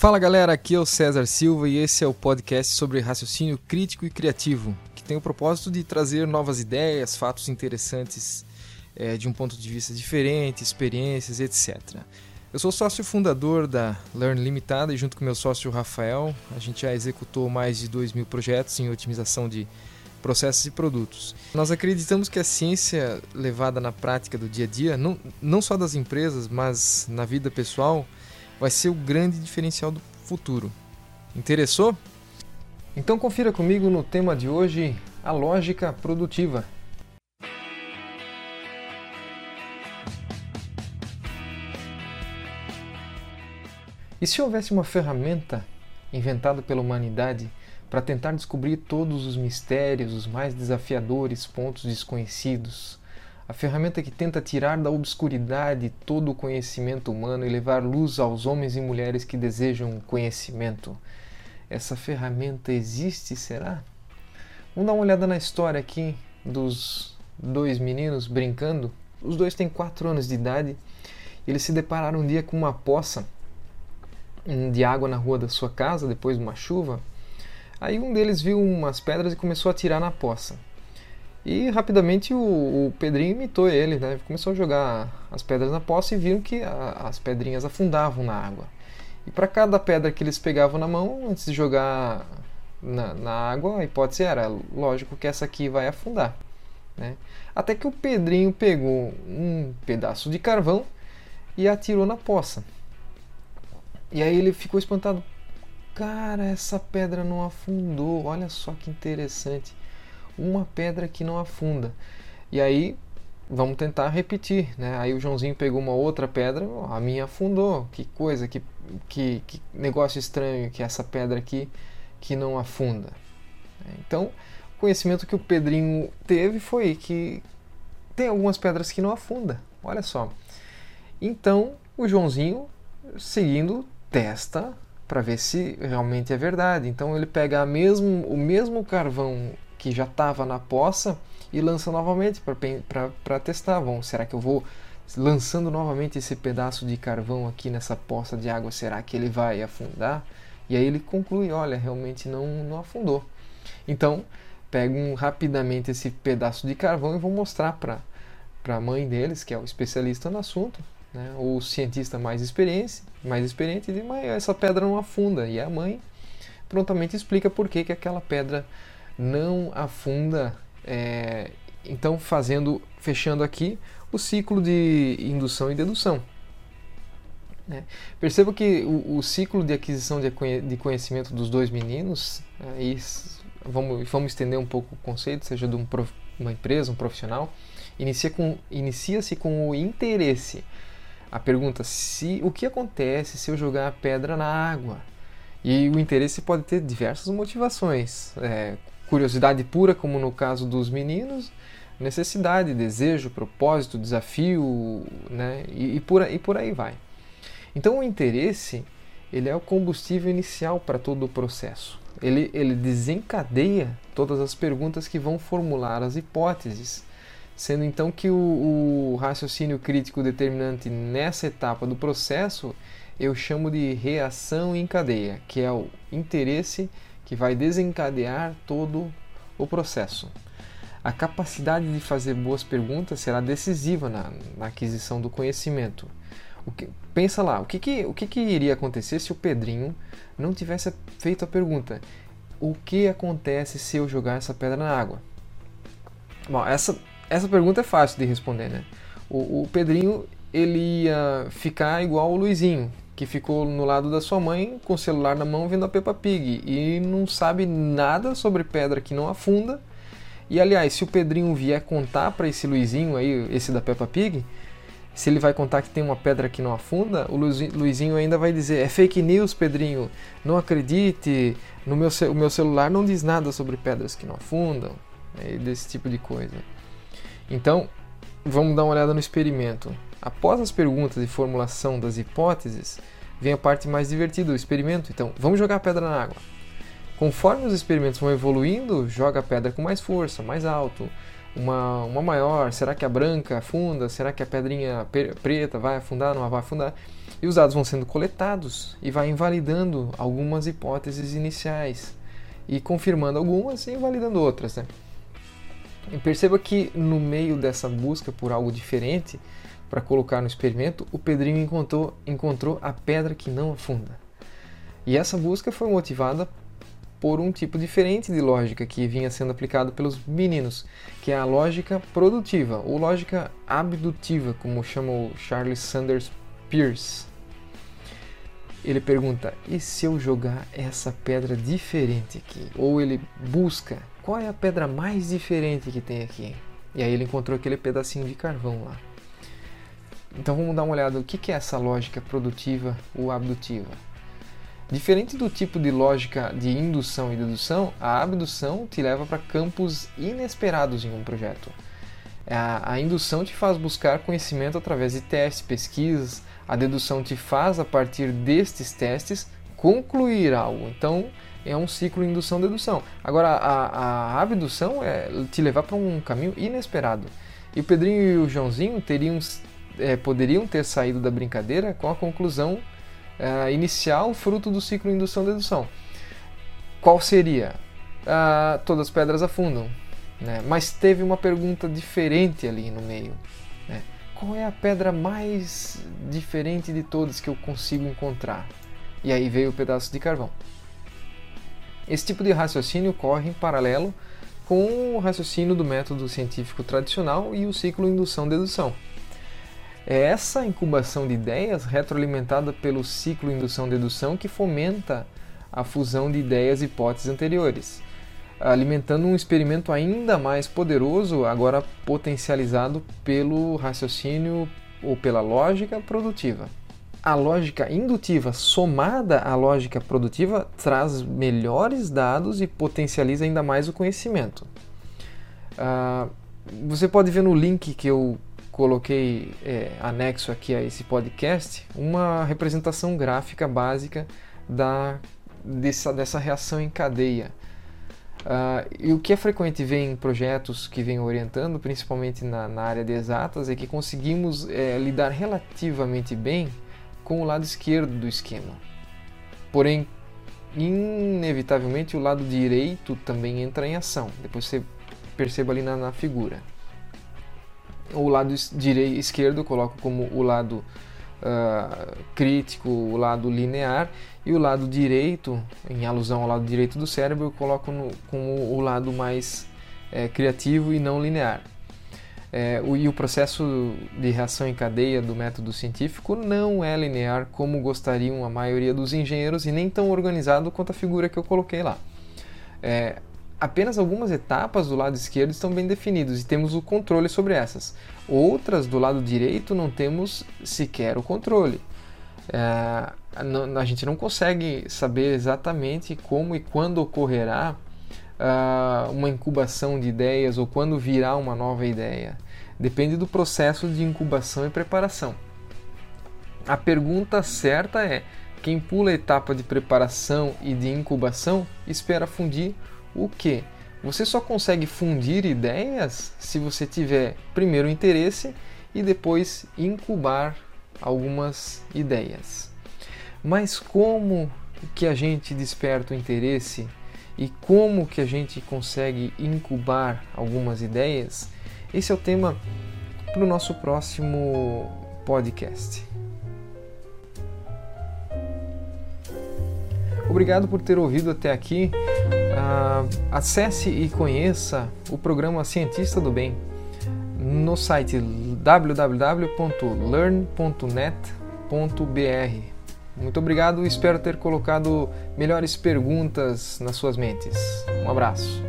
Fala galera, aqui é o César Silva e esse é o podcast sobre raciocínio crítico e criativo, que tem o propósito de trazer novas ideias, fatos interessantes é, de um ponto de vista diferente, experiências, etc. Eu sou sócio fundador da Learn Limitada e junto com meu sócio Rafael, a gente já executou mais de 2 mil projetos em otimização de processos e produtos. Nós acreditamos que a ciência levada na prática do dia a dia, não, não só das empresas, mas na vida pessoal, vai ser o grande diferencial do futuro. Interessou? Então confira comigo no tema de hoje, a lógica produtiva. E se houvesse uma ferramenta inventada pela humanidade para tentar descobrir todos os mistérios, os mais desafiadores pontos desconhecidos, a ferramenta que tenta tirar da obscuridade todo o conhecimento humano e levar luz aos homens e mulheres que desejam conhecimento. Essa ferramenta existe, será? Vamos dar uma olhada na história aqui dos dois meninos brincando. Os dois têm quatro anos de idade. Eles se depararam um dia com uma poça de água na rua da sua casa depois de uma chuva. Aí um deles viu umas pedras e começou a tirar na poça. E rapidamente o, o Pedrinho imitou ele, né? Começou a jogar as pedras na poça e viram que a, as pedrinhas afundavam na água. E para cada pedra que eles pegavam na mão, antes de jogar na, na, água, a hipótese era, lógico que essa aqui vai afundar. Né? Até que o Pedrinho pegou um pedaço de carvão e atirou na poça. E aí ele ficou espantado. Cara, essa pedra não afundou. Olha só que interessante. Uma pedra que não afunda. E aí vamos tentar repetir, né? Aí o Joãozinho pegou uma outra pedra, a minha afundou. Que coisa, que, que, que negócio estranho que essa pedra aqui que não afunda. Então, o conhecimento que o Pedrinho teve foi que tem algumas pedras que não afundam. Olha só. Então, o Joãozinho, seguindo testa para ver se realmente é verdade. Então ele pega mesmo, o mesmo carvão que já estava na poça e lança novamente para testar. Bom, será que eu vou lançando novamente esse pedaço de carvão aqui nessa poça de água? Será que ele vai afundar? E aí ele conclui: olha, realmente não, não afundou. Então pegam rapidamente esse pedaço de carvão e vão mostrar para a mãe deles, que é o especialista no assunto, né? O cientista mais experiente, mais experiente diz, mas essa pedra não afunda. E a mãe prontamente explica por que, que aquela pedra não afunda. É, então, fazendo, fechando aqui o ciclo de indução e dedução. Né? Perceba que o, o, ciclo de aquisição de, de conhecimento dos dois meninos, aí vamos, vamos estender um pouco o conceito, seja de um prof, uma empresa, um profissional, inicia-se com, inicia com o interesse a pergunta se o que acontece se eu jogar a pedra na água. E o interesse pode ter diversas motivações. É, curiosidade pura, como no caso dos meninos, necessidade, desejo, propósito, desafio, né? e, e, por, e por aí vai. Então o interesse ele é o combustível inicial para todo o processo. Ele, ele desencadeia todas as perguntas que vão formular as hipóteses sendo então que o, o, raciocínio crítico determinante nessa etapa do processo eu chamo de reação em cadeia, que é o interesse que vai desencadear todo o processo. A capacidade de fazer boas perguntas será decisiva na, na aquisição do conhecimento. Que, pensa lá, o, que, que, o que, que iria acontecer se o Pedrinho não tivesse feito a pergunta: o que acontece se eu jogar essa pedra na água? Bom, essa essa pergunta é fácil de responder, né? O, o Pedrinho ele ia ficar igual o Luizinho, que ficou no lado da sua mãe com o celular na mão vendo a Peppa Pig e não sabe nada sobre pedra que não afunda. E aliás, se o Pedrinho vier contar para esse Luizinho aí, esse da Peppa Pig, se ele vai contar que tem uma pedra que não afunda, o Luizinho ainda vai dizer: é fake news, Pedrinho, não acredite, no meu, o meu celular não diz nada sobre pedras que não afundam, é desse tipo de coisa. Então, vamos dar uma olhada no experimento. Após as perguntas e formulação das hipóteses, vem a parte mais divertida do experimento. Então, vamos jogar a pedra na água. Conforme os experimentos vão evoluindo, joga a pedra com mais força, mais alto, uma, uma maior. Será que a branca afunda? Será que a pedrinha preta vai afundar? Não vai afundar? E os dados vão sendo coletados e vai invalidando algumas hipóteses iniciais e confirmando algumas e invalidando outras. Né? E perceba que no meio dessa busca por algo diferente para colocar no experimento, o Pedrinho encontrou, encontrou a pedra que não afunda. E essa busca foi motivada por um tipo diferente de lógica que vinha sendo aplicado pelos meninos, que é a lógica produtiva ou lógica abdutiva, como chama o Charles Sanders Peirce. Ele pergunta: e se eu jogar essa pedra diferente aqui? Ou ele busca qual é a pedra mais diferente que tem aqui? E aí ele encontrou aquele pedacinho de carvão lá. Então vamos dar uma olhada o que é essa lógica produtiva ou abdutiva. Diferente do tipo de lógica de indução e dedução, a abdução te leva para campos inesperados em um projeto. A, a, indução te faz buscar conhecimento através de testes, pesquisas, a dedução te faz, a partir destes testes, concluir algo. Então, é um ciclo indução-dedução. Agora, a, a abdução é te levar para um caminho inesperado. E o Pedrinho e o Joãozinho teriam, é, poderiam ter saído da brincadeira com a conclusão uh, inicial fruto do ciclo indução-dedução. Qual seria? Uh, todas as pedras afundam. Né? Mas teve uma pergunta diferente ali no meio. Né? Qual é a pedra mais diferente de todas que eu consigo encontrar? E aí veio o pedaço de carvão. Esse tipo de raciocínio corre em paralelo com o raciocínio do método científico tradicional e o ciclo indução-dedução. É essa incubação de ideias, retroalimentada pelo ciclo indução-dedução, que fomenta a fusão de ideias e hipóteses anteriores, alimentando um experimento ainda mais poderoso, agora potencializado pelo raciocínio ou pela lógica produtiva. A lógica indutiva somada à lógica produtiva traz melhores dados e potencializa ainda mais o conhecimento. Uh, você pode ver no link que eu coloquei é, anexo aqui a esse podcast uma representação gráfica básica da, dessa, dessa reação em cadeia. Uh, e o que é frequente ver em projetos que vêm orientando, principalmente na, na, área de exatas, é que conseguimos é, lidar relativamente bem com o lado esquerdo do esquema. Porém, inevitavelmente o lado direito também entra em ação. Depois você perceba ali na, na figura o lado direito, esquerdo coloco como o lado uh, crítico, o lado linear, e o lado direito, em alusão ao lado direito do cérebro, eu coloco no, como o lado mais é, criativo e não linear. É, o, e o processo de reação em cadeia do método científico não é linear como gostariam a maioria dos engenheiros e nem tão organizado quanto a figura que eu coloquei lá. É, apenas algumas etapas do lado esquerdo estão bem definidas e temos o controle sobre essas. Outras do lado direito não temos sequer o controle. É, a gente não consegue saber exatamente como e quando ocorrerá uh, uma incubação de ideias ou quando virá uma nova ideia. Depende do processo de incubação e preparação. A pergunta certa é: quem pula a etapa de preparação e de incubação espera fundir o que? Você só consegue fundir ideias se você tiver primeiro interesse e depois incubar algumas ideias. Mas como que a gente desperta o interesse e como que a gente consegue incubar algumas ideias? Esse é o tema para o nosso próximo podcast. Obrigado por ter ouvido até aqui. Uh, acesse e conheça o programa Cientista do Bem no site www.learn.net.br. Muito obrigado, espero ter colocado melhores perguntas nas suas mentes. Um abraço.